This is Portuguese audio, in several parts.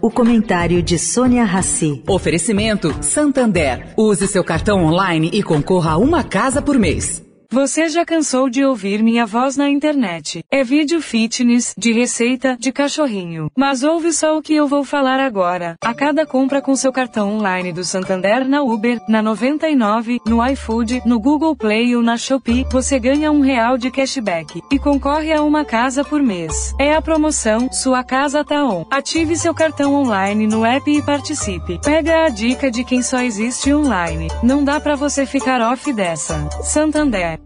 O comentário de Sônia Rassi. Oferecimento Santander. Use seu cartão online e concorra a uma casa por mês. Você já cansou de ouvir minha voz na internet? É vídeo fitness, de receita, de cachorrinho. Mas ouve só o que eu vou falar agora. A cada compra com seu cartão online do Santander na Uber, na 99, no iFood, no Google Play ou na Shopee, você ganha um real de cashback e concorre a uma casa por mês. É a promoção Sua Casa Tá On. Ative seu cartão online no app e participe. Pega a dica de quem só existe online. Não dá para você ficar off dessa. Santander.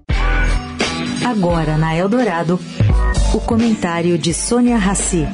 Agora na Eldorado, o comentário de Sônia Rassi.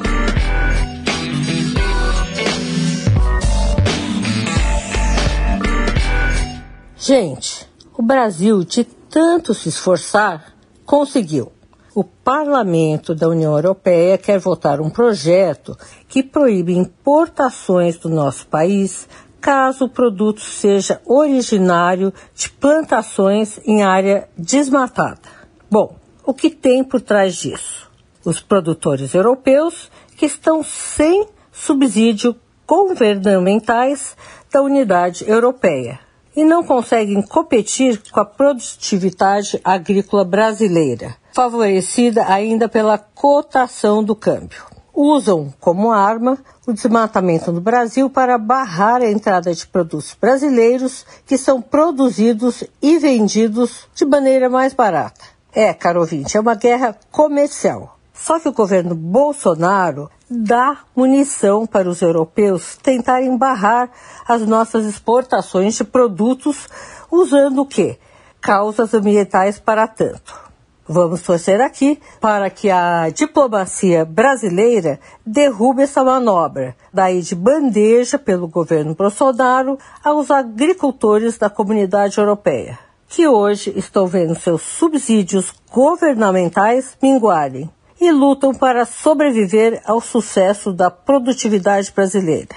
Gente, o Brasil, de tanto se esforçar, conseguiu. O Parlamento da União Europeia quer votar um projeto que proíbe importações do nosso país caso o produto seja originário de plantações em área desmatada. Bom, o que tem por trás disso? Os produtores europeus que estão sem subsídio governamentais da unidade europeia e não conseguem competir com a produtividade agrícola brasileira, favorecida ainda pela cotação do câmbio usam como arma o desmatamento no Brasil para barrar a entrada de produtos brasileiros que são produzidos e vendidos de maneira mais barata. É, caro ouvinte, é uma guerra comercial. Só que o governo Bolsonaro dá munição para os europeus tentarem barrar as nossas exportações de produtos usando o quê? Causas ambientais para tanto. Vamos torcer aqui para que a diplomacia brasileira derrube essa manobra, daí de bandeja pelo governo Bolsonaro aos agricultores da comunidade europeia, que hoje estão vendo seus subsídios governamentais minguarem e lutam para sobreviver ao sucesso da produtividade brasileira.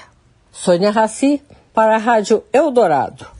Sônia Raci, para a Rádio Eldorado.